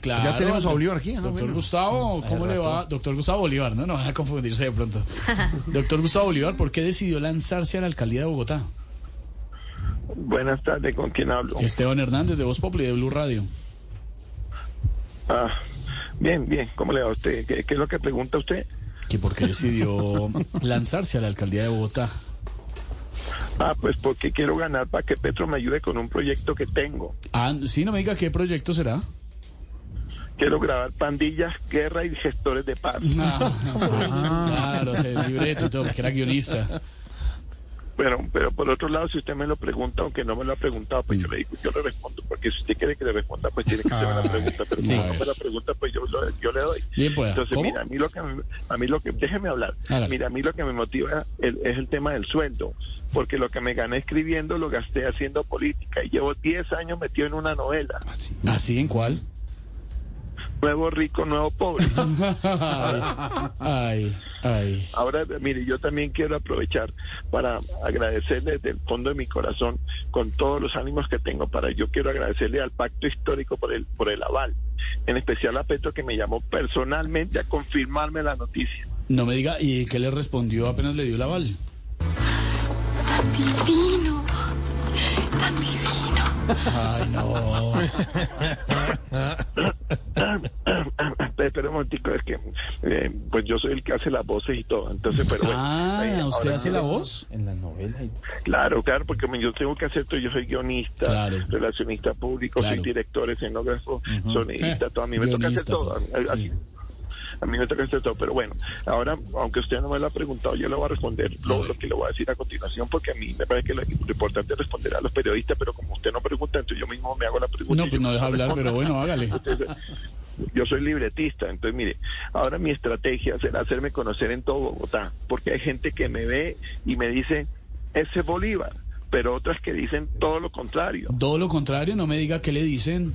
Claro, Ya tenemos a Bolívar aquí, ¿no? Doctor Bueno. Gustavo, ¿cómo le va? Doctor Gustavo Bolívar, no, no van a confundirse de pronto. Doctor Gustavo Bolívar, ¿por qué decidió lanzarse a la alcaldía de Bogotá? Buenas tardes, ¿con quién hablo? Esteban Hernández de Voz Populi de Blue Radio. Ah, bien, bien, ¿cómo le va a usted? ¿Qué, qué es lo que pregunta usted? ¿Que por qué decidió lanzarse a la alcaldía de Bogotá? Ah, pues porque quiero ganar para que Petro me ayude con un proyecto que tengo. Ah, sí, no me diga qué proyecto será. Quiero grabar pandillas, guerra y gestores de paz. Ah, sí, claro, se libreto y todo, porque era guionista. Pero, pero por otro lado, si usted me lo pregunta, aunque no me lo ha preguntado, pues yo le digo, yo le respondo, porque si usted quiere que le responda, pues tiene que hacerme la pregunta, pero si no me la pregunta, pues yo, le doy. Bien pueda. Entonces, ¿Cómo? mira, a mí lo que a mí lo que déjeme hablar. Mira, a mí lo que me motiva el- es el tema del sueldo, porque lo que me gané escribiendo lo gasté haciendo política y llevo 10 años metido en una novela. ¿Así en cuál? Nuevo rico, nuevo pobre. Ay, ay, ay. Ahora, mire, yo también quiero aprovechar para agradecerle desde el fondo de mi corazón, con todos los ánimos que tengo para yo quiero agradecerle al pacto histórico por el por el aval, en especial a Petro que me llamó personalmente a confirmarme la noticia. No me diga, ¿y qué le respondió apenas le dio el aval? Tan divino, tan divino. Ay, no. Pe- Pero un momentico, es que eh, pues yo soy el que hace las voces y todo, entonces, pero bueno, Ah, ¿usted ahora hace sí la le- voz? Claro, claro, porque yo tengo que hacer todo. Yo soy guionista, Claro. relacionista público, Claro. soy director, escenógrafo, sonidista, todo. A mí me toca hacer todo. todo. A- Sí. A mí me toca hacer todo, pero bueno, ahora, aunque usted no me lo ha preguntado, yo le voy a responder lo, lo que le voy a decir a continuación, porque a mí me parece que lo, importante es responder a los periodistas, pero como usted no pregunta, entonces yo mismo me hago la pregunta. No, y pues no deja hablar, pero bueno, hágale. entonces, yo soy libretista, entonces mire, ahora mi estrategia será hacerme conocer en todo Bogotá, porque hay gente que me ve y me dice, ese es Bolívar, pero otras que dicen todo lo contrario. Todo lo contrario, no me diga qué le dicen.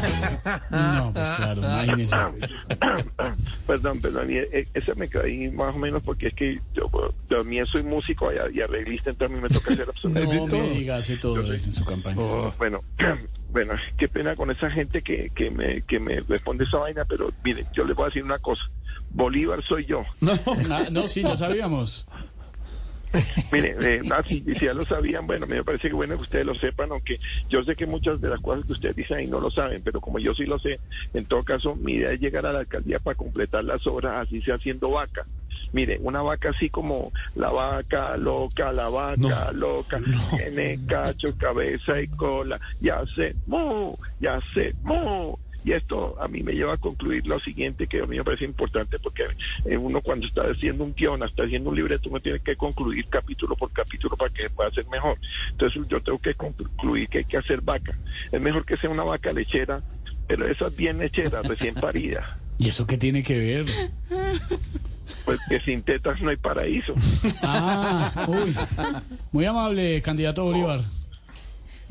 No, pues claro, imagínese. perdón, perdón, y, eh, esa me caí más o menos porque es que yo, también soy músico y, y arreglista, entonces a mí me toca hacer absolutamente No me diga, hace todo en su campaña. Bueno, bueno, qué pena con esa gente que, que, me, que me responde esa vaina, pero mire, yo les voy a decir una cosa. Bolívar soy yo. Ah, no, sí, ya sabíamos. Mire, eh, ah, si, si ya lo sabían, bueno, me parece que bueno que ustedes lo sepan, aunque yo sé que muchas de las cosas que ustedes dicen ahí no lo saben, pero como yo sí lo sé, en todo caso, mi idea es llegar a la alcaldía para completar las obras, así sea haciendo vaca. Mire, una vaca así como la vaca loca, la vaca loca, tiene cacho, cabeza y cola, ya sé, mu, ya sé, mu. Y esto a mí me lleva a concluir lo siguiente, que a mí me parece importante, porque eh, uno cuando está haciendo un guion, está haciendo un libreto, uno tiene que concluir capítulo por capítulo para que pueda ser mejor. Entonces yo tengo que concluir que hay que hacer vaca. Es mejor que sea una vaca lechera, pero esas bien lecheras, recién paridas. ¿Y eso qué tiene que ver? Pues que sin tetas no hay paraíso. Ah, uy. Muy amable, candidato Bolívar.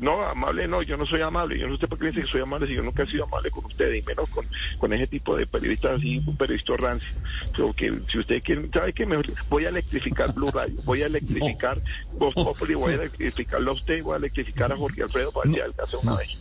No, amable no, yo no soy amable. Yo no sé por qué dice que soy amable si yo nunca he sido amable con ustedes y menos con, con ese tipo de periodistas así, un periodista rancio. So, que si ustedes quieren, ¿sabe qué? Mejor voy a electrificar Blue Radio, voy a electrificar Voz Populi, voy a electrificarlo a usted, voy a electrificar a Jorge Alfredo para que al caso una vez.